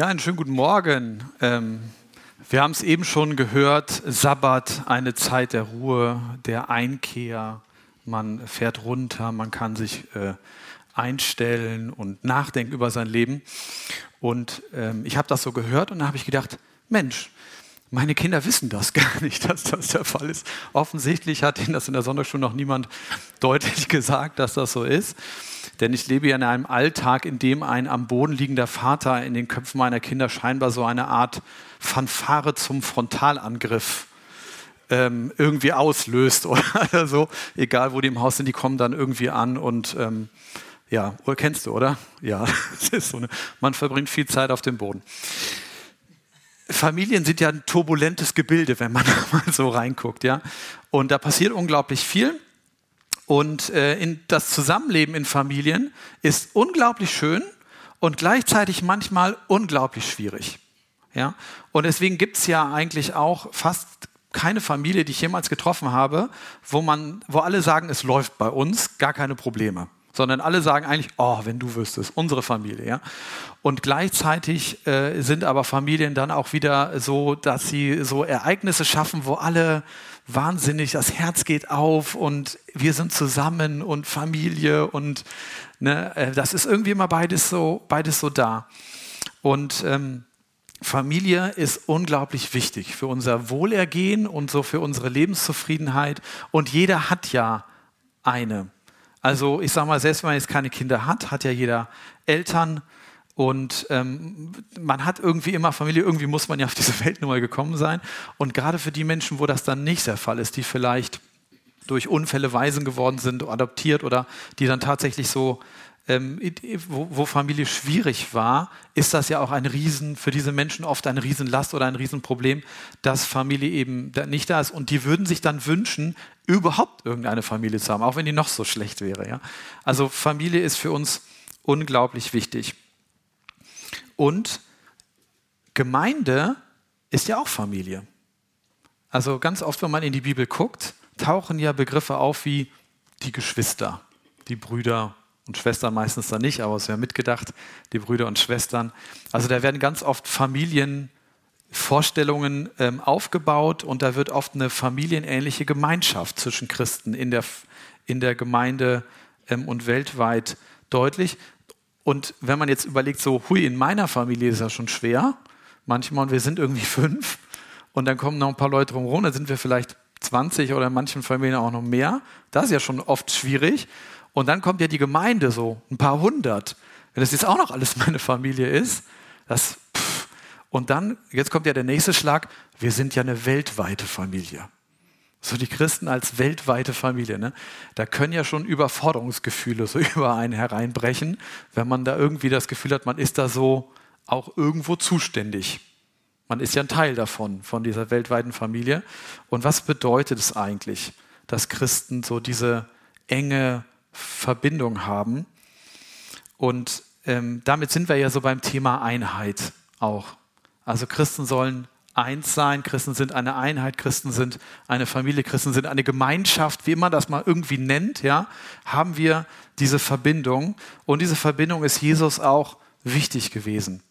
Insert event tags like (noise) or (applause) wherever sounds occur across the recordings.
Ja, einen schönen guten Morgen. Ähm, wir haben es eben schon gehört, Sabbat, eine Zeit der Ruhe, der Einkehr. Man fährt runter, man kann sich äh, einstellen und nachdenken über sein Leben. Und ähm, ich habe das so gehört und da habe ich gedacht, Mensch, meine Kinder wissen das (laughs) gar nicht, dass das der Fall ist. Offensichtlich hat ihnen das in der Sonderstunde noch niemand (laughs) deutlich gesagt, dass das so ist. Denn ich lebe ja in einem Alltag, in dem ein am Boden liegender Vater in den Köpfen meiner Kinder scheinbar so eine Art Fanfare zum Frontalangriff ähm, irgendwie auslöst (laughs) oder so. Egal, wo die im Haus sind, die kommen dann irgendwie an und ähm, ja, kennst du, oder? Ja, (laughs) so eine, man verbringt viel Zeit auf dem Boden. Familien sind ja ein turbulentes Gebilde, wenn man (laughs) mal so reinguckt, ja. Und da passiert unglaublich viel. Und äh, in das Zusammenleben in Familien ist unglaublich schön und gleichzeitig manchmal unglaublich schwierig. Ja? Und deswegen gibt es ja eigentlich auch fast keine Familie, die ich jemals getroffen habe, wo, man, wo alle sagen, es läuft bei uns, gar keine Probleme. Sondern alle sagen eigentlich, oh, wenn du wüsstest, unsere Familie. Ja? Und gleichzeitig äh, sind aber Familien dann auch wieder so, dass sie so Ereignisse schaffen, wo alle wahnsinnig, das Herz geht auf und wir sind zusammen und Familie und ne, äh, das ist irgendwie immer beides so, beides so da. Und ähm, Familie ist unglaublich wichtig für unser Wohlergehen und so für unsere Lebenszufriedenheit. Und jeder hat ja eine. Also ich sage mal, selbst wenn man jetzt keine Kinder hat, hat ja jeder Eltern und ähm, man hat irgendwie immer Familie, irgendwie muss man ja auf diese Welt mal gekommen sein. Und gerade für die Menschen, wo das dann nicht der Fall ist, die vielleicht durch Unfälle Waisen geworden sind, adoptiert oder die dann tatsächlich so, ähm, wo, wo, Familie schwierig war, ist das ja auch ein Riesen, für diese Menschen oft eine Riesenlast oder ein Riesenproblem, dass Familie eben nicht da ist. Und die würden sich dann wünschen, überhaupt irgendeine Familie zu haben, auch wenn die noch so schlecht wäre. Ja? Also Familie ist für uns unglaublich wichtig. Und Gemeinde ist ja auch Familie. Also ganz oft, wenn man in die Bibel guckt, tauchen ja Begriffe auf wie die Geschwister, die Brüder und Schwestern meistens dann nicht, aber es wäre mitgedacht, die Brüder und Schwestern. Also da werden ganz oft Familienvorstellungen ähm, aufgebaut und da wird oft eine familienähnliche Gemeinschaft zwischen Christen in der, in der Gemeinde ähm, und weltweit deutlich. Und wenn man jetzt überlegt, so, hui, in meiner Familie ist das schon schwer, manchmal, und wir sind irgendwie fünf, und dann kommen noch ein paar Leute drumherum, dann sind wir vielleicht 20 oder in manchen Familien auch noch mehr. Das ist ja schon oft schwierig. Und dann kommt ja die Gemeinde so, ein paar hundert. Wenn das jetzt auch noch alles meine Familie ist, das. Pff. Und dann, jetzt kommt ja der nächste Schlag, wir sind ja eine weltweite Familie. So die Christen als weltweite Familie. Ne? Da können ja schon Überforderungsgefühle so (laughs) über einen hereinbrechen, wenn man da irgendwie das Gefühl hat, man ist da so auch irgendwo zuständig. Man ist ja ein Teil davon, von dieser weltweiten Familie. Und was bedeutet es eigentlich, dass Christen so diese enge Verbindung haben? Und ähm, damit sind wir ja so beim Thema Einheit auch. Also Christen sollen eins sein, Christen sind eine Einheit, Christen sind eine Familie, Christen sind eine Gemeinschaft, wie man das mal irgendwie nennt, ja, haben wir diese Verbindung. Und diese Verbindung ist Jesus auch wichtig gewesen.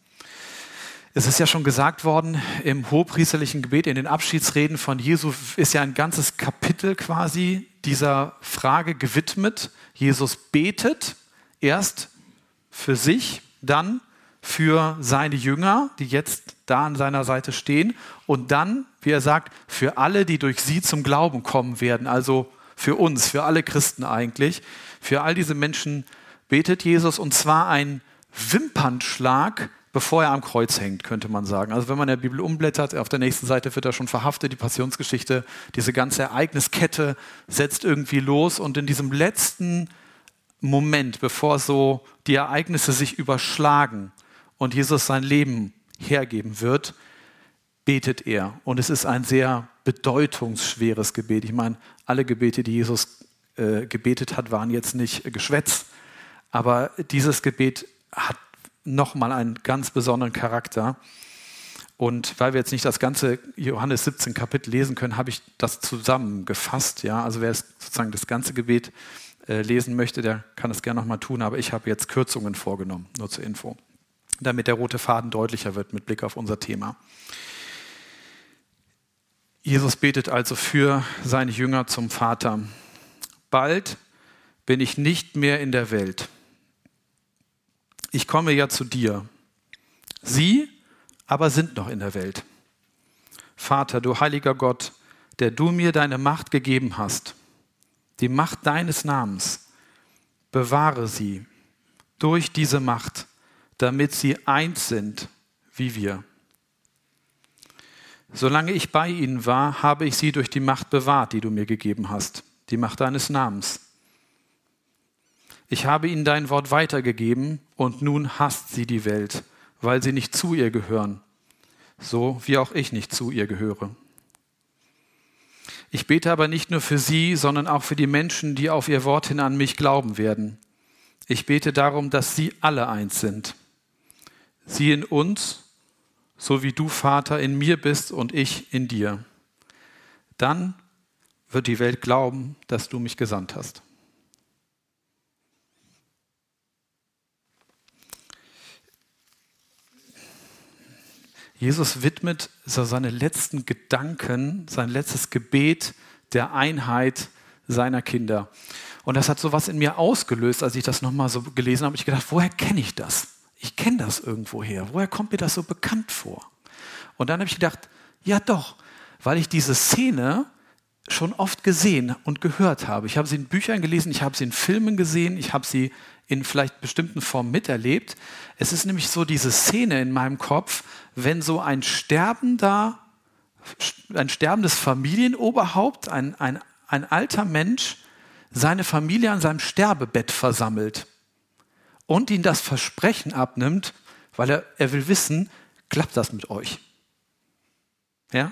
Es ist ja schon gesagt worden, im hohepriesterlichen Gebet, in den Abschiedsreden von Jesu ist ja ein ganzes Kapitel quasi dieser Frage gewidmet. Jesus betet erst für sich, dann für seine Jünger, die jetzt da an seiner Seite stehen, und dann, wie er sagt, für alle, die durch sie zum Glauben kommen werden, also für uns, für alle Christen eigentlich, für all diese Menschen betet Jesus. Und zwar ein Wimpernschlag, bevor er am Kreuz hängt, könnte man sagen. Also wenn man in der Bibel umblättert, auf der nächsten Seite wird er schon verhaftet, die Passionsgeschichte, diese ganze Ereigniskette setzt irgendwie los. Und in diesem letzten Moment, bevor so die Ereignisse sich überschlagen, und Jesus sein Leben hergeben wird, betet er. Und es ist ein sehr bedeutungsschweres Gebet. Ich meine, alle Gebete, die Jesus äh, gebetet hat, waren jetzt nicht Geschwätz, aber dieses Gebet hat nochmal einen ganz besonderen Charakter. Und weil wir jetzt nicht das ganze Johannes 17 Kapitel lesen können, habe ich das zusammengefasst. Ja, also wer sozusagen das ganze Gebet äh, lesen möchte, der kann es gerne nochmal tun. Aber ich habe jetzt Kürzungen vorgenommen, nur zur Info, damit der rote Faden deutlicher wird mit Blick auf unser Thema. Jesus betet also für seine Jünger zum Vater. Bald bin ich nicht mehr in der Welt. Ich komme ja zu dir. Sie aber sind noch in der Welt. Vater, du heiliger Gott, der du mir deine Macht gegeben hast, die Macht deines Namens, bewahre sie durch diese Macht, damit sie eins sind wie wir. Solange ich bei ihnen war, habe ich sie durch die Macht bewahrt, die du mir gegeben hast, die Macht deines Namens. Ich habe ihnen dein Wort weitergegeben und nun hasst sie die Welt, weil sie nicht zu ihr gehören, so wie auch ich nicht zu ihr gehöre. Ich bete aber nicht nur für sie, sondern auch für die Menschen, die auf ihr Wort hin an mich glauben werden. Ich bete darum, dass sie alle eins sind. Sie in uns, so wie du, Vater, in mir bist und ich in dir. Dann wird die Welt glauben, dass du mich gesandt hast. Jesus widmet seine letzten Gedanken, sein letztes Gebet der Einheit seiner Kinder. Und das hat so was in mir ausgelöst, als ich das nochmal so gelesen habe. Ich gedacht, woher kenne ich das? Ich kenne das irgendwoher. Woher kommt mir das so bekannt vor? Und dann habe ich gedacht, ja doch, weil ich diese Szene schon oft gesehen und gehört habe. Ich habe sie in Büchern gelesen, ich habe sie in Filmen gesehen, ich habe sie in vielleicht bestimmten Formen miterlebt. Es ist nämlich so diese Szene in meinem Kopf, wenn so ein sterbender, ein sterbendes Familienoberhaupt, ein, ein, ein alter Mensch, seine Familie an seinem Sterbebett versammelt und ihn das Versprechen abnimmt, weil er, er will wissen, klappt das mit euch? Ja?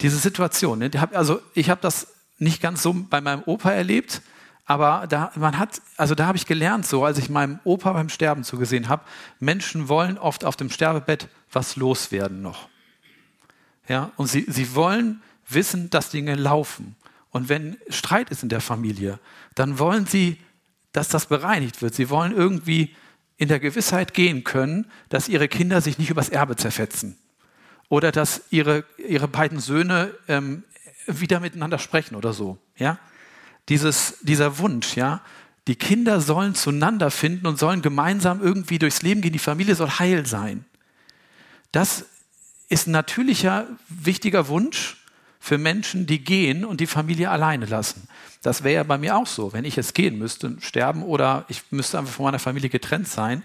Diese Situation. Ne? Also ich habe das nicht ganz so bei meinem Opa erlebt, aber da, man hat, also da habe ich gelernt, so als ich meinem Opa beim Sterben zugesehen habe, Menschen wollen oft auf dem Sterbebett was loswerden noch. Ja, und sie, sie wollen wissen, dass Dinge laufen. Und wenn Streit ist in der Familie, dann wollen sie, dass das bereinigt wird. Sie wollen irgendwie in der Gewissheit gehen können, dass ihre Kinder sich nicht übers Erbe zerfetzen. Oder dass ihre, ihre beiden Söhne ähm, wieder miteinander sprechen oder so. Ja? dieses, dieser Wunsch, ja, die Kinder sollen zueinander finden und sollen gemeinsam irgendwie durchs Leben gehen, die Familie soll heil sein. Das ist ein natürlicher, wichtiger Wunsch für Menschen, die gehen und die Familie alleine lassen. Das wäre ja bei mir auch so. Wenn ich jetzt gehen müsste, sterben oder ich müsste einfach von meiner Familie getrennt sein,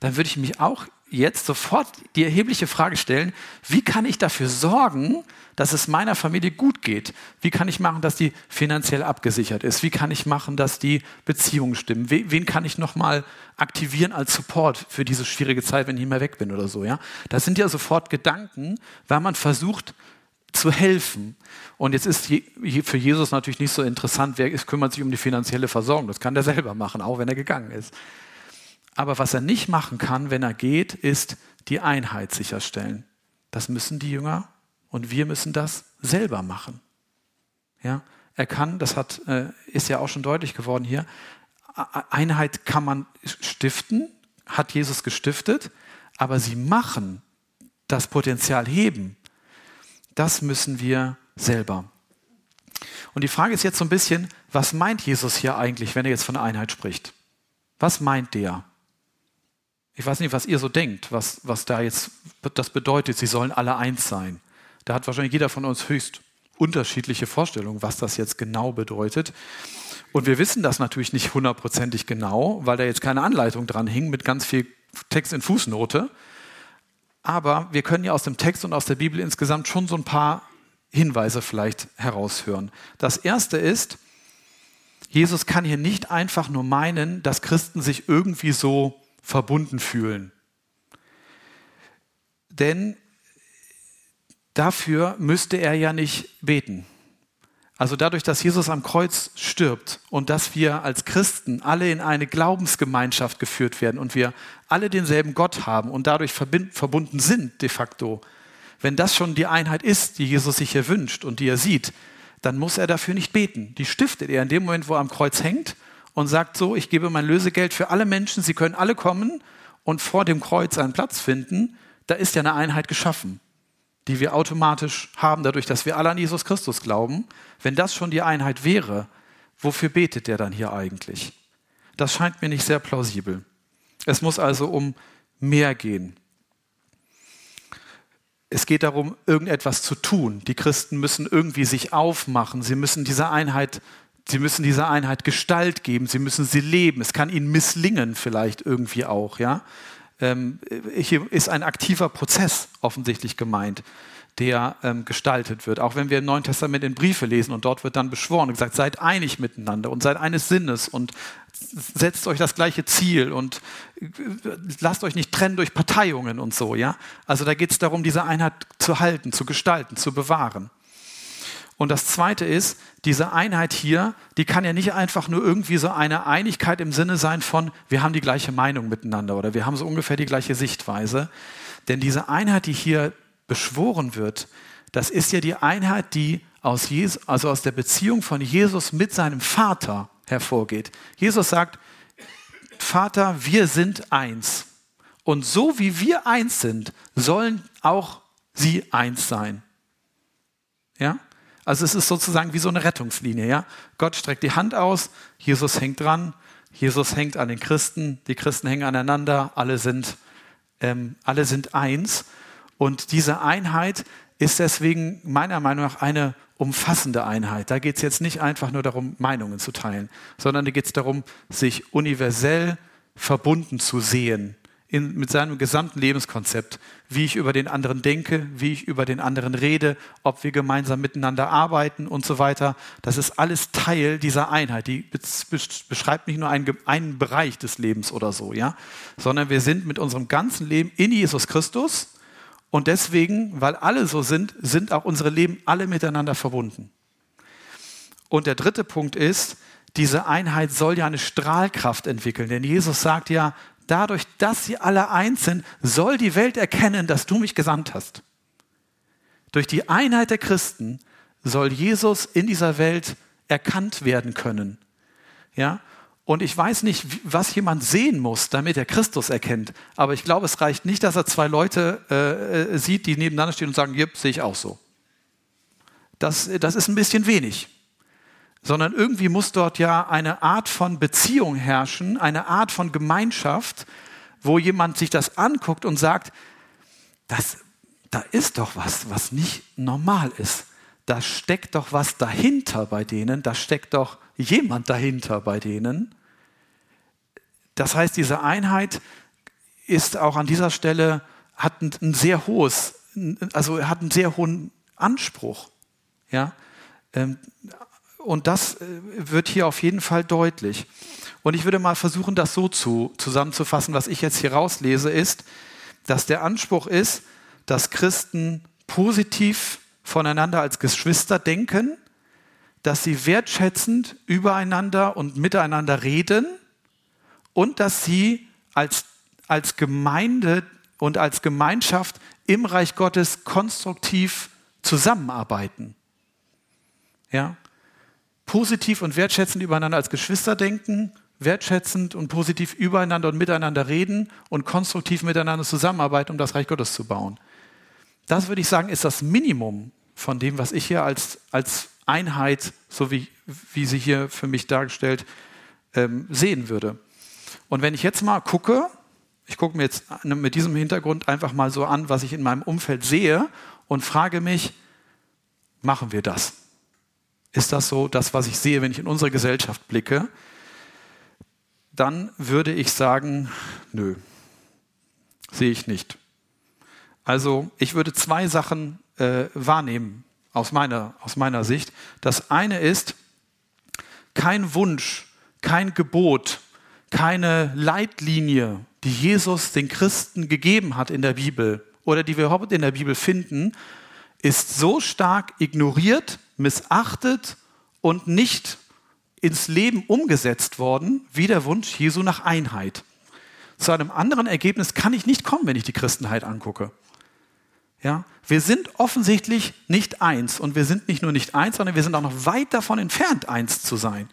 dann würde ich mich auch jetzt sofort die erhebliche Frage stellen, wie kann ich dafür sorgen, dass es meiner Familie gut geht? Wie kann ich machen, dass die finanziell abgesichert ist? Wie kann ich machen, dass die Beziehungen stimmen? Wen kann ich nochmal aktivieren als Support für diese schwierige Zeit, wenn ich mehr weg bin oder so? Ja? Das sind ja sofort Gedanken, weil man versucht zu helfen. Und jetzt ist für Jesus natürlich nicht so interessant, wer kümmert sich um die finanzielle Versorgung. Das kann der (laughs) selber machen, auch wenn er gegangen ist. Aber was er nicht machen kann, wenn er geht, ist die Einheit sicherstellen. Das müssen die Jünger und wir müssen das selber machen. Ja, er kann, das hat, äh, ist ja auch schon deutlich geworden hier, Einheit kann man stiften, hat Jesus gestiftet, aber sie machen, das Potenzial heben, das müssen wir selber. Und die Frage ist jetzt so ein bisschen, was meint Jesus hier eigentlich, wenn er jetzt von Einheit spricht? Was meint der? Ich weiß nicht, was ihr so denkt, was, was da jetzt das bedeutet, sie sollen alle eins sein. Da hat wahrscheinlich jeder von uns höchst unterschiedliche Vorstellungen, was das jetzt genau bedeutet. Und wir wissen das natürlich nicht hundertprozentig genau, weil da jetzt keine Anleitung dran hing mit ganz viel Text in Fußnote. Aber wir können ja aus dem Text und aus der Bibel insgesamt schon so ein paar Hinweise vielleicht heraushören. Das erste ist, Jesus kann hier nicht einfach nur meinen, dass Christen sich irgendwie so verbunden fühlen. denn dafür müsste er ja nicht beten. Also dadurch, dass Jesus am Kreuz stirbt und dass wir als Christen alle in eine Glaubensgemeinschaft geführt werden und wir alle denselben Gott haben und dadurch verbunden sind de facto, wenn das schon die Einheit ist, die Jesus sich hier wünscht und die er sieht, dann muss er dafür nicht beten. Die stiftet er in dem Moment, wo er am Kreuz hängt und sagt so, ich gebe mein Lösegeld für alle Menschen, sie können alle kommen und vor dem Kreuz einen Platz finden. Da ist ja eine Einheit geschaffen die wir automatisch haben, dadurch, dass wir alle an Jesus Christus glauben, wenn das schon die Einheit wäre, wofür betet der dann hier eigentlich? Das scheint mir nicht sehr plausibel. Es muss also um mehr gehen. Es geht darum, irgendetwas zu tun. Die Christen müssen irgendwie sich aufmachen. Sie müssen dieser Einheit, sie müssen dieser Einheit Gestalt geben. Sie müssen sie leben. Es kann ihnen misslingen vielleicht irgendwie auch, ja ähm, hier ist ein aktiver Prozess offensichtlich gemeint, der ähm, gestaltet wird. Auch wenn wir im Neuen Testament in Briefe lesen und dort wird dann beschworen und gesagt, seid einig miteinander und seid eines Sinnes und setzt euch das gleiche Ziel und äh, lasst euch nicht trennen durch Parteiungen und so, ja. Also da geht es darum, diese Einheit zu halten, zu gestalten, zu bewahren. Und das Zweite ist, diese Einheit hier, die kann ja nicht einfach nur irgendwie so eine Einigkeit im Sinne sein von, wir haben die gleiche Meinung miteinander oder wir haben so ungefähr die gleiche Sichtweise. Denn diese Einheit, die hier beschworen wird, das ist ja die Einheit, die aus, Jesus, also aus der Beziehung von Jesus mit seinem Vater hervorgeht. Jesus sagt, Vater, wir sind eins. Und so wie wir eins sind, sollen auch sie eins sein. Ja? Also es ist sozusagen wie so eine Rettungslinie. Ja? Gott streckt die Hand aus, Jesus hängt dran, Jesus hängt an den Christen, die Christen hängen aneinander, alle sind, ähm, alle sind eins. Und diese Einheit ist deswegen meiner Meinung nach eine umfassende Einheit. Da geht es jetzt nicht einfach nur darum, Meinungen zu teilen, sondern da geht es darum, sich universell verbunden zu sehen in, mit seinem gesamten Lebenskonzept, wie ich über den anderen denke, wie ich über den anderen rede, ob wir gemeinsam miteinander arbeiten und so weiter. Das ist alles Teil dieser Einheit. Die beschreibt nicht nur einen, einen Bereich des Lebens oder so, ja, sondern wir sind mit unserem ganzen Leben in Jesus Christus und deswegen, weil alle so sind, sind auch unsere Leben alle miteinander verbunden. Und der dritte Punkt ist, diese Einheit soll ja eine Strahlkraft entwickeln. Denn Jesus sagt ja, dadurch, dass sie alle eins sind, soll die Welt erkennen, dass du mich gesandt hast. Durch die Einheit der Christen soll Jesus in dieser Welt erkannt werden können. Ja? Und ich weiß nicht, was jemand sehen muss, damit er Christus erkennt. Aber ich glaube, es reicht nicht, dass er zwei Leute äh, äh sieht, die nebeneinander stehen und sagen, Jep, sehe ich auch so. Das, das ist ein bisschen wenig sondern irgendwie muss dort ja eine Art von Beziehung herrschen, eine Art von Gemeinschaft, wo jemand sich das anguckt und sagt, das, da ist doch was, was nicht normal ist. Da steckt doch was dahinter bei denen, da steckt doch jemand dahinter bei denen. Das heißt, diese Einheit ist auch an dieser Stelle, hat ein, ein sehr hohes, also hat einen sehr hohen Anspruch. Ja? Ähm, und das äh, wird hier auf jeden Fall deutlich. Und ich würde mal versuchen, das so zu, zusammenzufassen, was ich jetzt hier rauslese, ist, dass der Anspruch ist, dass Christen positiv voneinander als Geschwister denken, dass sie wertschätzend übereinander und miteinander reden und dass sie als, als Gemeinde und als Gemeinschaft im Reich Gottes konstruktiv zusammenarbeiten. Ja? Positiv und wertschätzend übereinander als Geschwister denken, wertschätzend und positiv übereinander und miteinander reden und konstruktiv miteinander zusammenarbeiten, um das Reich Gottes zu bauen. Das würde ich sagen, ist das Minimum von dem, was ich hier als, als Einheit, so wie, wie sie hier für mich dargestellt, ähm, sehen würde. Und wenn ich jetzt mal gucke, ich gucke mir jetzt mit diesem Hintergrund einfach mal so an, was ich in meinem Umfeld sehe und frage mich, machen wir das? Ist das so das, was ich sehe, wenn ich in unsere Gesellschaft blicke? Dann würde ich sagen, nö, sehe ich nicht. Also ich würde zwei Sachen äh, wahrnehmen aus meiner, aus meiner Sicht. Das eine ist, kein Wunsch, kein Gebot, keine Leitlinie, die Jesus den Christen gegeben hat in der Bibel oder die wir überhaupt in der Bibel finden, ist so stark ignoriert, missachtet und nicht ins Leben umgesetzt worden wie der Wunsch Jesu nach Einheit. Zu einem anderen Ergebnis kann ich nicht kommen, wenn ich die Christenheit angucke. Ja, wir sind offensichtlich nicht eins und wir sind nicht nur nicht eins, sondern wir sind auch noch weit davon entfernt, eins zu sein.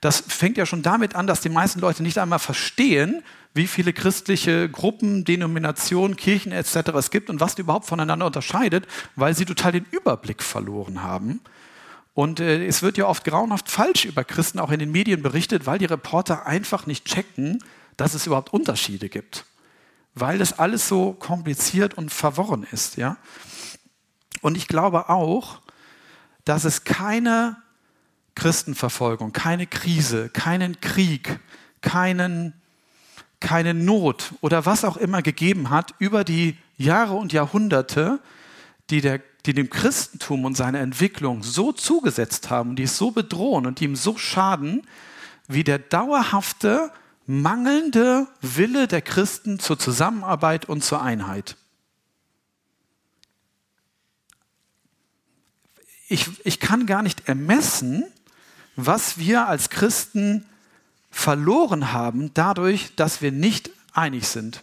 Das fängt ja schon damit an, dass die meisten Leute nicht einmal verstehen, wie viele christliche Gruppen, Denominationen, Kirchen etc. es gibt und was die überhaupt voneinander unterscheidet, weil sie total den Überblick verloren haben. Und äh, es wird ja oft grauenhaft falsch über Christen auch in den Medien berichtet, weil die Reporter einfach nicht checken, dass es überhaupt Unterschiede gibt. Weil das alles so kompliziert und verworren ist. Ja? Und ich glaube auch, dass es keine Christenverfolgung, keine Krise, keinen Krieg, keinen, keine Not oder was auch immer gegeben hat über die Jahre und Jahrhunderte, die, der, die dem Christentum und seiner Entwicklung so zugesetzt haben, die es so bedrohen und die ihm so schaden, wie der dauerhafte, mangelnde Wille der Christen zur Zusammenarbeit und zur Einheit. Ich, ich kann gar nicht ermessen, was wir als Christen verloren haben dadurch, dass wir nicht einig sind.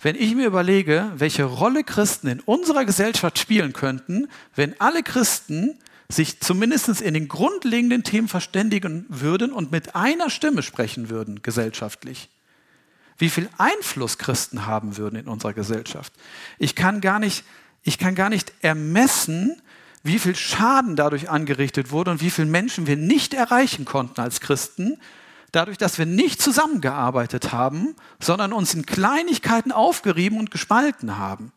Wenn ich mir überlege, welche Rolle Christen in unserer Gesellschaft spielen könnten, wenn alle Christen sich zumindest in den grundlegenden Themen verständigen würden und mit einer Stimme sprechen würden, gesellschaftlich. Wie viel Einfluss Christen haben würden in unserer Gesellschaft. Ich kann gar nicht, ich kann gar nicht ermessen, wie viel Schaden dadurch angerichtet wurde und wie viele Menschen wir nicht erreichen konnten als Christen, dadurch, dass wir nicht zusammengearbeitet haben, sondern uns in Kleinigkeiten aufgerieben und gespalten haben.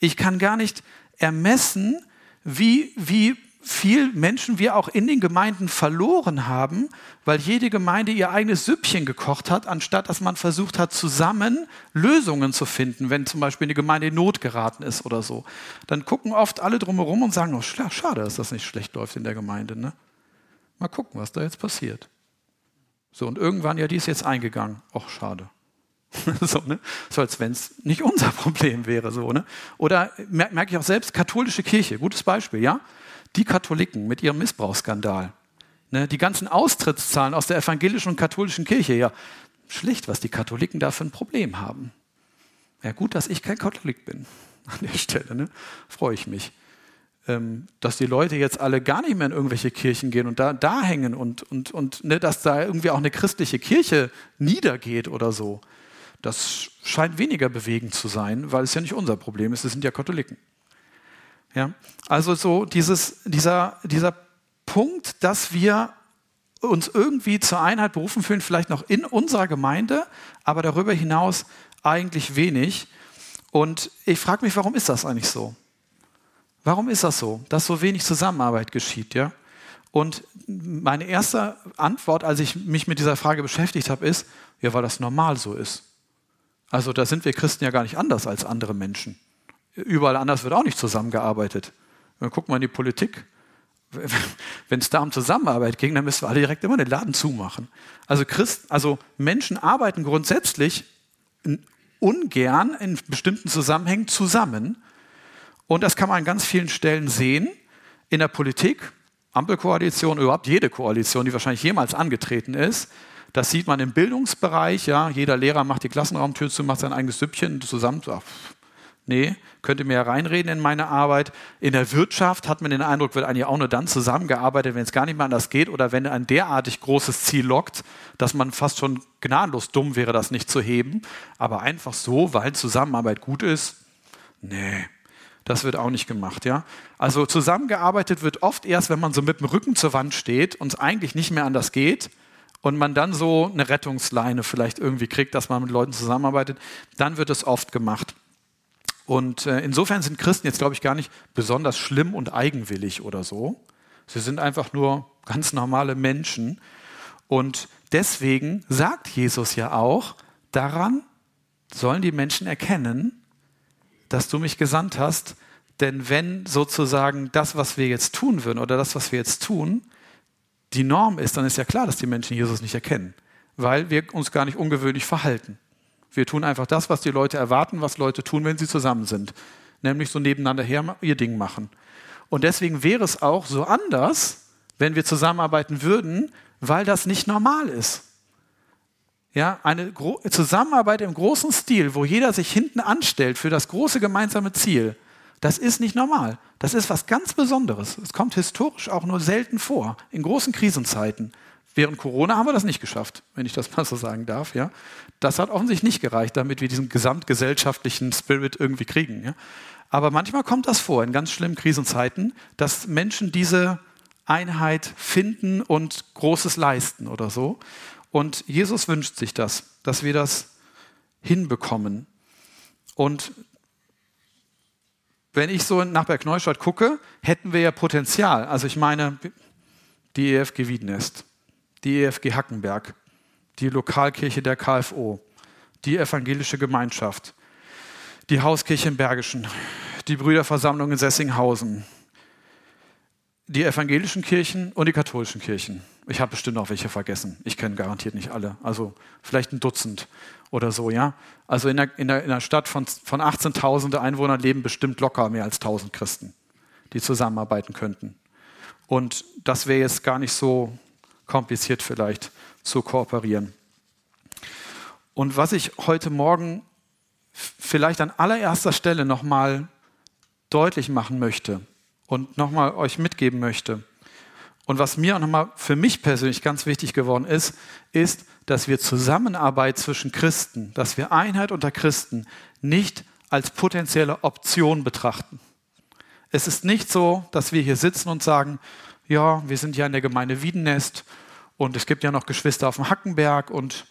Ich kann gar nicht ermessen, wie, wie viel Menschen wir auch in den Gemeinden verloren haben, weil jede Gemeinde ihr eigenes Süppchen gekocht hat, anstatt dass man versucht hat, zusammen Lösungen zu finden, wenn zum Beispiel eine Gemeinde in Not geraten ist oder so. Dann gucken oft alle drumherum und sagen, oh, schade, dass das nicht schlecht läuft in der Gemeinde. Ne? Mal gucken, was da jetzt passiert. So, und irgendwann, ja, die ist jetzt eingegangen. Och, schade. (laughs) so, ne? so als wenn es nicht unser (laughs) Problem wäre. So, ne? Oder merke ich auch selbst, katholische Kirche, gutes Beispiel, ja? Die Katholiken mit ihrem Missbrauchsskandal, ne, die ganzen Austrittszahlen aus der evangelischen und katholischen Kirche, ja, schlicht, was die Katholiken da für ein Problem haben. Ja, gut, dass ich kein Katholik bin. (laughs) An der Stelle, ne? freue ich mich. Ähm, dass die Leute jetzt alle gar nicht mehr in irgendwelche Kirchen gehen und da, da hängen und, und, und ne, dass da irgendwie auch eine christliche Kirche niedergeht oder so. Das scheint weniger bewegend zu sein, weil es ja nicht unser Problem ist, es sind ja Katholiken. Ja? Also so dieses, dieser, dieser Punkt, dass wir uns irgendwie zur Einheit berufen fühlen, vielleicht noch in unserer Gemeinde, aber darüber hinaus eigentlich wenig. Und ich frage mich, warum ist das eigentlich so? Warum ist das so, dass so wenig Zusammenarbeit geschieht? Ja? Und meine erste Antwort, als ich mich mit dieser Frage beschäftigt habe, ist, ja, weil das normal so ist. Also da sind wir Christen ja gar nicht anders als andere Menschen. Überall anders wird auch nicht zusammengearbeitet. Dann gucken wir in die Politik. Wenn es da um Zusammenarbeit ging, dann müssen wir alle direkt immer den Laden zumachen. Also, Christ, also Menschen arbeiten grundsätzlich ungern in bestimmten Zusammenhängen zusammen. Und das kann man an ganz vielen Stellen sehen. In der Politik, Ampelkoalition, überhaupt jede Koalition, die wahrscheinlich jemals angetreten ist. Das sieht man im Bildungsbereich. Ja, jeder Lehrer macht die Klassenraumtür zu, macht sein eigenes Süppchen zusammen. Ach, Nee, könnte mir reinreden in meine Arbeit. In der Wirtschaft hat man den Eindruck, wird eigentlich auch nur dann zusammengearbeitet, wenn es gar nicht mehr anders geht oder wenn ein derartig großes Ziel lockt, dass man fast schon gnadenlos dumm wäre, das nicht zu heben. Aber einfach so, weil Zusammenarbeit gut ist, nee, das wird auch nicht gemacht, ja. Also zusammengearbeitet wird oft erst, wenn man so mit dem Rücken zur Wand steht und es eigentlich nicht mehr anders geht und man dann so eine Rettungsleine vielleicht irgendwie kriegt, dass man mit Leuten zusammenarbeitet, dann wird es oft gemacht. Und äh, insofern sind Christen jetzt, glaube ich, gar nicht besonders schlimm und eigenwillig oder so. Sie sind einfach nur ganz normale Menschen. Und deswegen sagt Jesus ja auch, daran sollen die Menschen erkennen, dass du mich gesandt hast. Denn wenn sozusagen das, was wir jetzt tun würden oder das, was wir jetzt tun, die Norm ist, dann ist ja klar, dass die Menschen Jesus nicht erkennen, weil wir uns gar nicht ungewöhnlich verhalten. Wir tun einfach das, was die Leute erwarten, was Leute tun, wenn sie zusammen sind. nämlich so nebeneinander her ihr Ding machen. Und deswegen wäre es auch so anders, wenn wir zusammenarbeiten würden, weil das nicht normal ist. Ja, eine Gro Zusammenarbeit im großen Stil, wo jeder sich hinten anstellt für das große gemeinsame Ziel, das ist nicht normal. Das ist was ganz Besonderes. Es kommt historisch auch nur selten vor, in großen Krisenzeiten. Während Corona haben wir das nicht geschafft, wenn ich das mal so sagen darf. Ja? Das hat offensichtlich nicht gereicht, damit wir diesen gesamtgesellschaftlichen Spirit irgendwie kriegen. Ja? Aber manchmal kommt das vor, in ganz schlimmen Krisenzeiten, dass Menschen diese Einheit finden und Großes leisten oder so. Und Jesus wünscht sich das, dass wir das hinbekommen. Und wenn ich so nach Berg Neustadt gucke, hätten wir ja Potenzial. Also ich meine, die EFG Wiedenest, die EFG Hackenberg, die Lokalkirche der KFO, die evangelische Gemeinschaft, die Hauskirche im Bergischen, die Brüderversammlung in Sessinghausen, die evangelischen Kirchen und die katholischen Kirchen. Ich habe bestimmt auch welche vergessen. Ich kenne garantiert nicht alle. Also vielleicht ein Dutzend oder so, ja. Also in einer, in einer, in einer Stadt von, von 18.000 Einwohnern leben bestimmt locker mehr als 1000 Christen, die zusammenarbeiten könnten. Und das wäre jetzt gar nicht so kompliziert vielleicht zu kooperieren. Und was ich heute Morgen vielleicht an allererster Stelle nochmal deutlich machen möchte, und nochmal euch mitgeben möchte. Und was mir auch nochmal für mich persönlich ganz wichtig geworden ist, ist, dass wir Zusammenarbeit zwischen Christen, dass wir Einheit unter Christen nicht als potenzielle Option betrachten. Es ist nicht so, dass wir hier sitzen und sagen, ja, wir sind ja in der Gemeinde Wiedenest und es gibt ja noch Geschwister auf dem Hackenberg und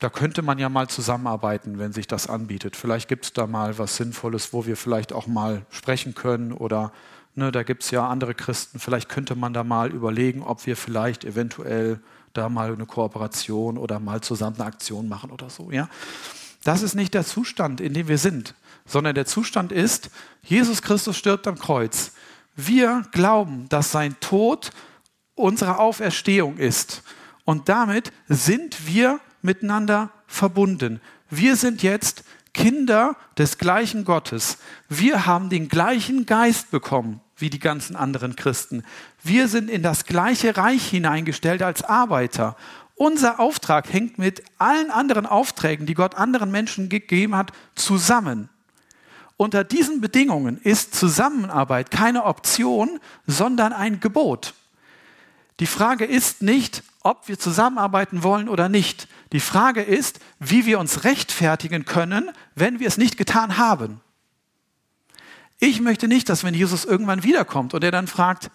da könnte man ja mal zusammenarbeiten, wenn sich das anbietet. Vielleicht gibt es da mal was Sinnvolles, wo wir vielleicht auch mal sprechen können oder Ne, da gibt es ja andere Christen. Vielleicht könnte man da mal überlegen, ob wir vielleicht eventuell da mal eine Kooperation oder mal zusammen eine Aktion machen oder so. Ja? Das ist nicht der Zustand, in dem wir sind, sondern der Zustand ist, Jesus Christus stirbt am Kreuz. Wir glauben, dass sein Tod unsere Auferstehung ist. Und damit sind wir miteinander verbunden. Wir sind jetzt Kinder des gleichen Gottes. Wir haben den gleichen Geist bekommen wie die ganzen anderen Christen. Wir sind in das gleiche Reich hineingestellt als Arbeiter. Unser Auftrag hängt mit allen anderen Aufträgen, die Gott anderen Menschen gegeben hat, zusammen. Unter diesen Bedingungen ist Zusammenarbeit keine Option, sondern ein Gebot. Die Frage ist nicht, ob wir zusammenarbeiten wollen oder nicht. Die Frage ist, wie wir uns rechtfertigen können, wenn wir es nicht getan haben. Ich möchte nicht, dass wenn Jesus irgendwann wiederkommt und er dann fragt,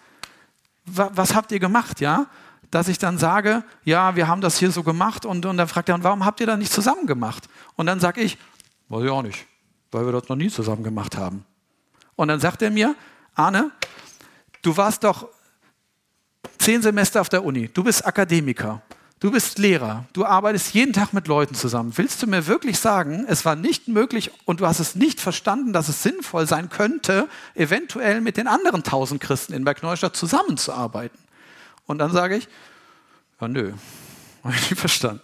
was habt ihr gemacht, ja? Dass ich dann sage, ja, wir haben das hier so gemacht und, und dann fragt er, warum habt ihr dann nicht zusammen gemacht? Und dann sage ich, weiß ich auch nicht, weil wir das noch nie zusammen gemacht haben. Und dann sagt er mir, Arne, du warst doch zehn Semester auf der Uni, du bist Akademiker. Du bist Lehrer, du arbeitest jeden Tag mit Leuten zusammen. Willst du mir wirklich sagen, es war nicht möglich und du hast es nicht verstanden, dass es sinnvoll sein könnte, eventuell mit den anderen tausend Christen in Bergneustadt zusammenzuarbeiten? Und dann sage ich, ja, nö, (laughs) habe ich nicht verstanden.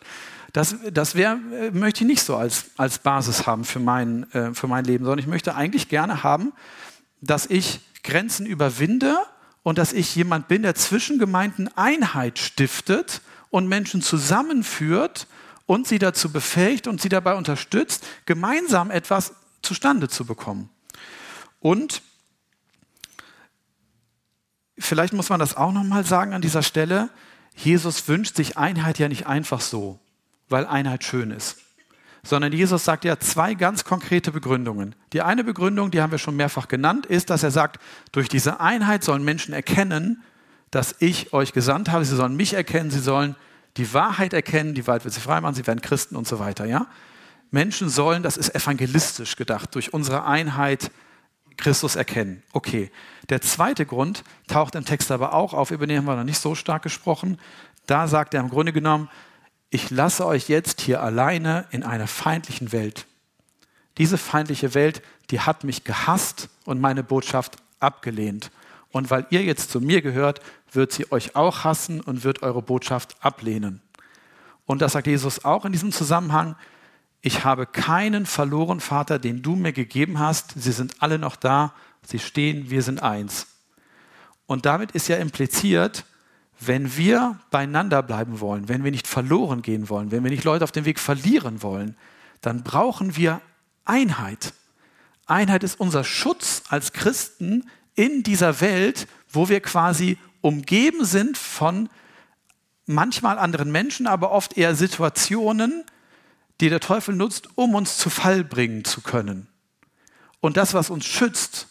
Das, das wär, äh, möchte ich nicht so als, als Basis haben für mein, äh, für mein Leben, sondern ich möchte eigentlich gerne haben, dass ich Grenzen überwinde und dass ich jemand bin, der zwischen Gemeinden Einheit stiftet und Menschen zusammenführt und sie dazu befähigt und sie dabei unterstützt, gemeinsam etwas zustande zu bekommen. Und vielleicht muss man das auch noch mal sagen an dieser Stelle, Jesus wünscht sich Einheit ja nicht einfach so, weil Einheit schön ist, sondern Jesus sagt ja zwei ganz konkrete Begründungen. Die eine Begründung, die haben wir schon mehrfach genannt, ist, dass er sagt, durch diese Einheit sollen Menschen erkennen, dass ich euch gesandt habe. Sie sollen mich erkennen, sie sollen die Wahrheit erkennen, die Wahrheit wird sie frei machen, sie werden Christen und so weiter. Ja? Menschen sollen, das ist evangelistisch gedacht, durch unsere Einheit Christus erkennen. Okay. Der zweite Grund taucht im Text aber auch auf, über den haben wir noch nicht so stark gesprochen. Da sagt er im Grunde genommen, ich lasse euch jetzt hier alleine in einer feindlichen Welt. Diese feindliche Welt, die hat mich gehasst und meine Botschaft abgelehnt. Und weil ihr jetzt zu mir gehört, wird sie euch auch hassen und wird eure Botschaft ablehnen. Und das sagt Jesus auch in diesem Zusammenhang. ich habe keinen verloren, Vater, den du mir gegeben hast. Sie sind alle noch da, sie stehen, wir sind eins. Und damit ist ja impliziert, wenn wir beieinander bleiben wollen, wenn wir nicht verloren gehen wollen, wenn wir nicht Leute auf dem Weg verlieren wollen, dann brauchen wir Einheit. Einheit ist unser Schutz als Christen in dieser Welt, wo wir quasi umgeben sind von manchmal anderen Menschen, aber oft eher Situationen, die der Teufel nutzt, um uns zu Fall bringen zu können. Und das, was uns schützt,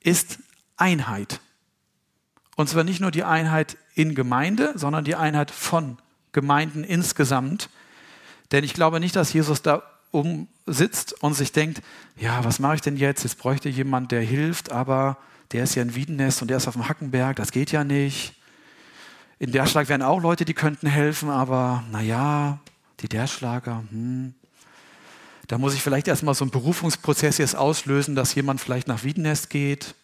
ist Einheit. Und zwar nicht nur die Einheit in Gemeinde, sondern die Einheit von Gemeinden insgesamt. Denn ich glaube nicht, dass Jesus da umsitzt und sich denkt, ja, was mache ich denn jetzt? Jetzt bräuchte jemand, der hilft, aber der ist ja in Wiedenest und der ist auf dem Hackenberg, das geht ja nicht. In der Schlag wären auch Leute, die könnten helfen, aber naja, die Derschlager, hm. Da muss ich vielleicht erstmal so einen Berufungsprozess jetzt auslösen, dass jemand vielleicht nach Wiedenest geht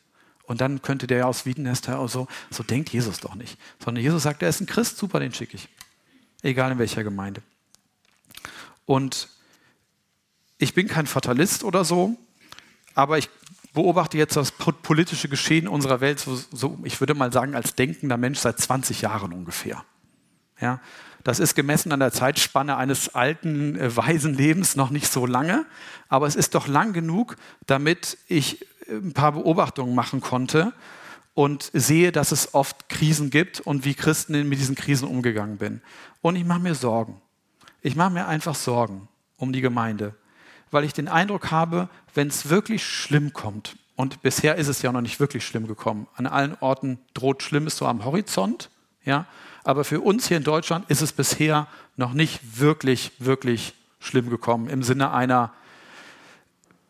und dann könnte der aus Wiedenest her, so, so denkt Jesus doch nicht. Sondern Jesus sagt, er ist ein Christ, super, den schicke ich. Egal in welcher Gemeinde. Und ich bin kein Fatalist oder so, aber ich beobachte jetzt das politische Geschehen unserer Welt, so, so, ich würde mal sagen, als denkender Mensch seit 20 Jahren ungefähr. Ja, das ist gemessen an der Zeitspanne eines alten, äh, weisen Lebens noch nicht so lange, aber es ist doch lang genug, damit ich ein paar Beobachtungen machen konnte und sehe, dass es oft Krisen gibt und wie Christen mit diesen Krisen umgegangen bin. Und ich mache mir Sorgen. Ich mache mir einfach Sorgen um die Gemeinde weil ich den Eindruck habe, wenn es wirklich schlimm kommt, und bisher ist es ja noch nicht wirklich schlimm gekommen, an allen Orten droht Schlimmes so am Horizont, ja, aber für uns hier in Deutschland ist es bisher noch nicht wirklich, wirklich schlimm gekommen im Sinne einer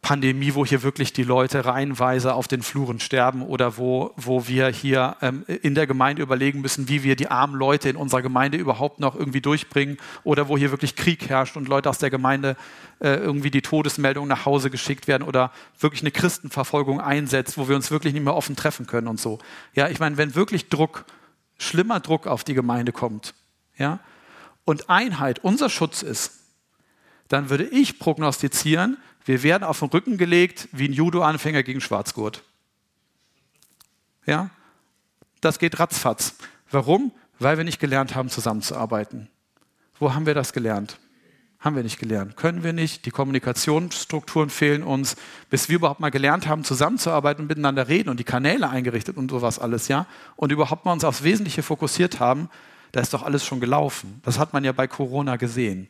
Pandemie, wo hier wirklich die Leute reihenweise auf den Fluren sterben oder wo, wo wir hier ähm, in der Gemeinde überlegen müssen, wie wir die armen Leute in unserer Gemeinde überhaupt noch irgendwie durchbringen oder wo hier wirklich Krieg herrscht und Leute aus der Gemeinde äh, irgendwie die Todesmeldung nach Hause geschickt werden oder wirklich eine Christenverfolgung einsetzt, wo wir uns wirklich nicht mehr offen treffen können und so. Ja, ich meine, wenn wirklich Druck, schlimmer Druck auf die Gemeinde kommt, ja, und Einheit unser Schutz ist, dann würde ich prognostizieren, wir werden auf den Rücken gelegt wie ein Judo-Anfänger gegen Schwarzgurt. Ja? Das geht ratzfatz. Warum? Weil wir nicht gelernt haben, zusammenzuarbeiten. Wo haben wir das gelernt? Haben wir nicht gelernt. Können wir nicht. Die Kommunikationsstrukturen fehlen uns. Bis wir überhaupt mal gelernt haben, zusammenzuarbeiten und miteinander reden und die Kanäle eingerichtet und sowas alles, ja. Und überhaupt mal uns aufs Wesentliche fokussiert haben, da ist doch alles schon gelaufen. Das hat man ja bei Corona gesehen.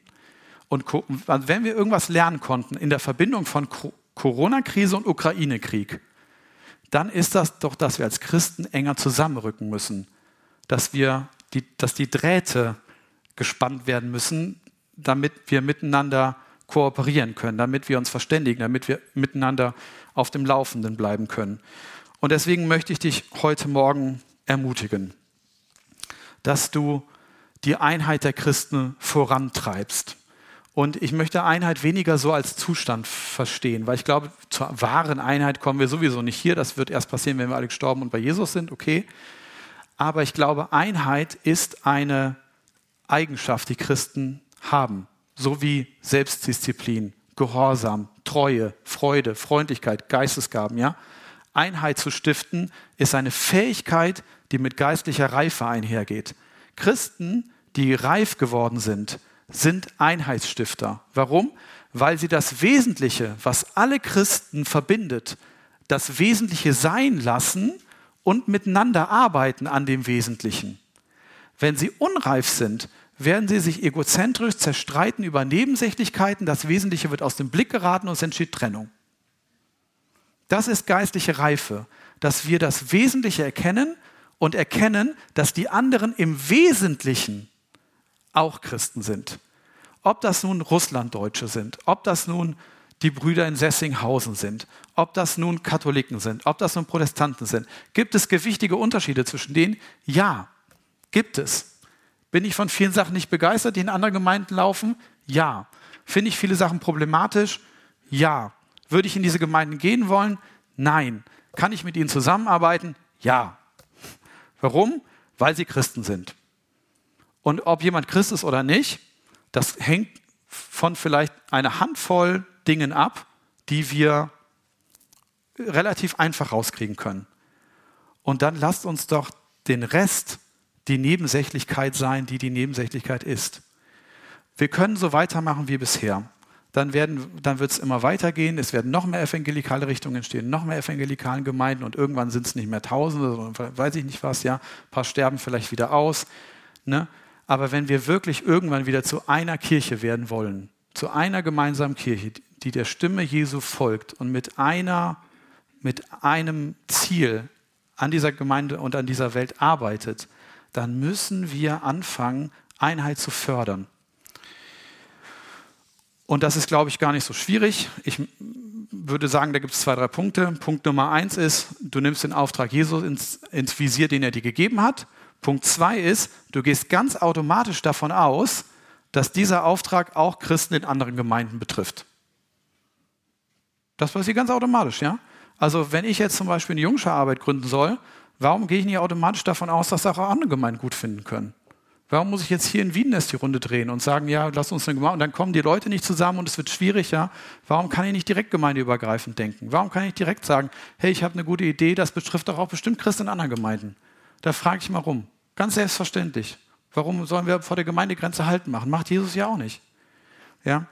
Und wenn wir irgendwas lernen konnten in der Verbindung von Corona-Krise und Ukraine-Krieg, dann ist das doch, dass wir als Christen enger zusammenrücken müssen, dass, wir die, dass die Drähte gespannt werden müssen, damit wir miteinander kooperieren können, damit wir uns verständigen, damit wir miteinander auf dem Laufenden bleiben können. Und deswegen möchte ich dich heute Morgen ermutigen, dass du die Einheit der Christen vorantreibst. Und ich möchte Einheit weniger so als Zustand verstehen, weil ich glaube, zur wahren Einheit kommen wir sowieso nicht hier. Das wird erst passieren, wenn wir alle gestorben und bei Jesus sind, okay. Aber ich glaube, Einheit ist eine Eigenschaft, die Christen haben, so wie Selbstdisziplin, Gehorsam, Treue, Freude, Freundlichkeit, Geistesgaben, ja. Einheit zu stiften ist eine Fähigkeit, die mit geistlicher Reife einhergeht. Christen, die reif geworden sind, sind Einheitsstifter. Warum? Weil sie das Wesentliche, was alle Christen verbindet, das Wesentliche sein lassen und miteinander arbeiten an dem Wesentlichen. Wenn sie unreif sind, werden sie sich egozentrisch zerstreiten über Nebensächlichkeiten, das Wesentliche wird aus dem Blick geraten und es entsteht Trennung. Das ist geistliche Reife, dass wir das Wesentliche erkennen und erkennen, dass die anderen im Wesentlichen auch Christen sind. Ob das nun Russlanddeutsche sind, ob das nun die Brüder in Sessinghausen sind, ob das nun Katholiken sind, ob das nun Protestanten sind. Gibt es gewichtige Unterschiede zwischen denen? Ja, gibt es. Bin ich von vielen Sachen nicht begeistert, die in anderen Gemeinden laufen? Ja. Finde ich viele Sachen problematisch? Ja. Würde ich in diese Gemeinden gehen wollen? Nein. Kann ich mit ihnen zusammenarbeiten? Ja. Warum? Weil sie Christen sind. Und ob jemand Christ ist oder nicht, das hängt von vielleicht einer Handvoll Dingen ab, die wir relativ einfach rauskriegen können. Und dann lasst uns doch den Rest die Nebensächlichkeit sein, die die Nebensächlichkeit ist. Wir können so weitermachen wie bisher. Dann, dann wird es immer weitergehen, es werden noch mehr evangelikale Richtungen entstehen, noch mehr evangelikalen Gemeinden und irgendwann sind es nicht mehr Tausende, sondern weiß ich nicht was, ja, ein paar sterben vielleicht wieder aus. Ne? Aber wenn wir wirklich irgendwann wieder zu einer Kirche werden wollen, zu einer gemeinsamen Kirche, die der Stimme Jesu folgt und mit einer, mit einem Ziel an dieser Gemeinde und an dieser Welt arbeitet, dann müssen wir anfangen, Einheit zu fördern. Und das ist, glaube ich, gar nicht so schwierig. Ich würde sagen, da gibt es zwei, drei Punkte. Punkt Nummer eins ist, du nimmst den Auftrag Jesus ins, ins Visier, den er dir gegeben hat. Punkt zwei ist, du gehst ganz automatisch davon aus, dass dieser Auftrag auch Christen in anderen Gemeinden betrifft. Das passiert ganz automatisch, ja? Also, wenn ich jetzt zum Beispiel eine Jungscherarbeit gründen soll, warum gehe ich nicht automatisch davon aus, dass auch andere Gemeinden gut finden können? Warum muss ich jetzt hier in Wien erst die Runde drehen und sagen, ja, lass uns eine Gemeinde, und dann kommen die Leute nicht zusammen und es wird schwierig? Warum kann ich nicht direkt gemeindeübergreifend denken? Warum kann ich direkt sagen, hey, ich habe eine gute Idee, das betrifft doch auch bestimmt Christen in anderen Gemeinden? Da frage ich mal rum. Ganz selbstverständlich. Warum sollen wir vor der Gemeindegrenze halten machen? Macht Jesus ja auch nicht. Ja?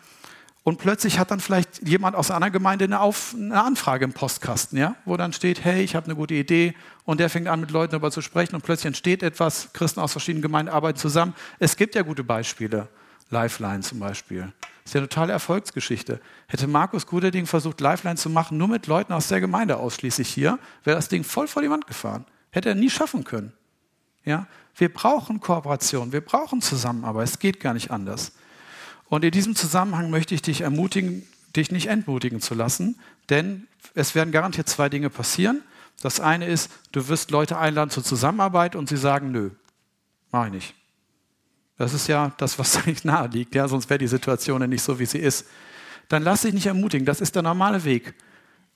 Und plötzlich hat dann vielleicht jemand aus einer Gemeinde eine, Auf eine Anfrage im Postkasten, ja? wo dann steht, hey, ich habe eine gute Idee und der fängt an, mit Leuten darüber zu sprechen und plötzlich entsteht etwas, Christen aus verschiedenen Gemeinden arbeiten zusammen. Es gibt ja gute Beispiele, Lifeline zum Beispiel. Das ist ja eine totale Erfolgsgeschichte. Hätte Markus Guderding versucht, Lifeline zu machen, nur mit Leuten aus der Gemeinde ausschließlich hier, wäre das Ding voll vor die Wand gefahren. Hätte er nie schaffen können. Ja? Wir brauchen Kooperation, wir brauchen Zusammenarbeit, es geht gar nicht anders. Und in diesem Zusammenhang möchte ich dich ermutigen, dich nicht entmutigen zu lassen, denn es werden garantiert zwei Dinge passieren. Das eine ist, du wirst Leute einladen zur Zusammenarbeit und sie sagen, nö, mache ich nicht. Das ist ja das, was (laughs) eigentlich nahe liegt, ja, sonst wäre die Situation ja nicht so, wie sie ist. Dann lass dich nicht ermutigen, das ist der normale Weg.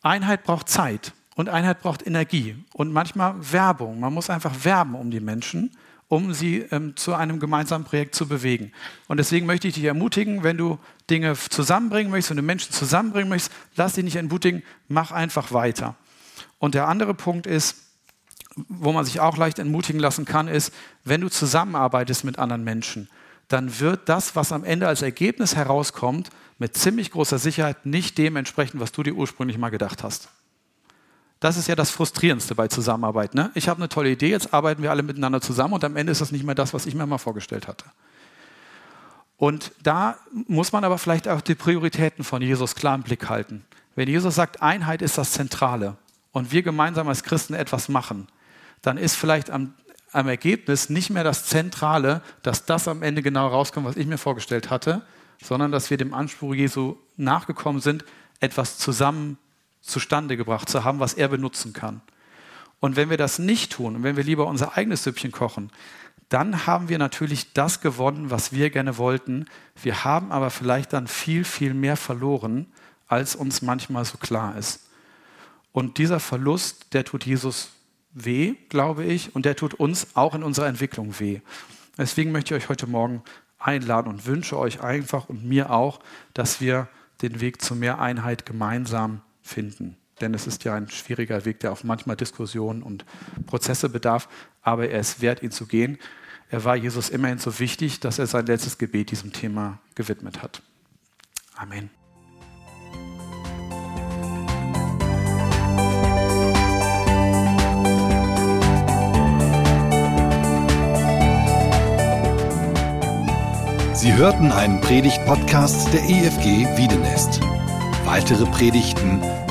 Einheit braucht Zeit und Einheit braucht Energie und manchmal Werbung. Man muss einfach werben um die Menschen um sie ähm, zu einem gemeinsamen Projekt zu bewegen. Und deswegen möchte ich dich ermutigen, wenn du Dinge zusammenbringen möchtest, wenn du Menschen zusammenbringen möchtest, lass dich nicht entmutigen, mach einfach weiter. Und der andere Punkt ist, wo man sich auch leicht entmutigen lassen kann, ist, wenn du zusammenarbeitest mit anderen Menschen, dann wird das, was am Ende als Ergebnis herauskommt, mit ziemlich großer Sicherheit nicht dem entsprechen, was du dir ursprünglich mal gedacht hast. Das ist ja das Frustrierendste bei Zusammenarbeit. Ne? Ich habe eine tolle Idee, jetzt arbeiten wir alle miteinander zusammen und am Ende ist das nicht mehr das, was ich mir mal vorgestellt hatte. Und da muss man aber vielleicht auch die Prioritäten von Jesus klar im Blick halten. Wenn Jesus sagt, Einheit ist das Zentrale und wir gemeinsam als Christen etwas machen, dann ist vielleicht am, am Ergebnis nicht mehr das Zentrale, dass das am Ende genau rauskommt, was ich mir vorgestellt hatte, sondern dass wir dem Anspruch Jesu nachgekommen sind, etwas zusammen zustande gebracht zu haben, was er benutzen kann. Und wenn wir das nicht tun und wenn wir lieber unser eigenes Süppchen kochen, dann haben wir natürlich das gewonnen, was wir gerne wollten. Wir haben aber vielleicht dann viel, viel mehr verloren, als uns manchmal so klar ist. Und dieser Verlust, der tut Jesus weh, glaube ich, und der tut uns auch in unserer Entwicklung weh. Deswegen möchte ich euch heute Morgen einladen und wünsche euch einfach und mir auch, dass wir den Weg zu mehr Einheit gemeinsam finden. Denn es ist ja ein schwieriger Weg, der auf manchmal Diskussionen und Prozesse bedarf, aber er ist wert, ihn zu gehen. Er war Jesus immerhin so wichtig, dass er sein letztes Gebet diesem Thema gewidmet hat. Amen. Sie hörten einen Predigt-Podcast der EFG Wiedenest. Weitere Predigten,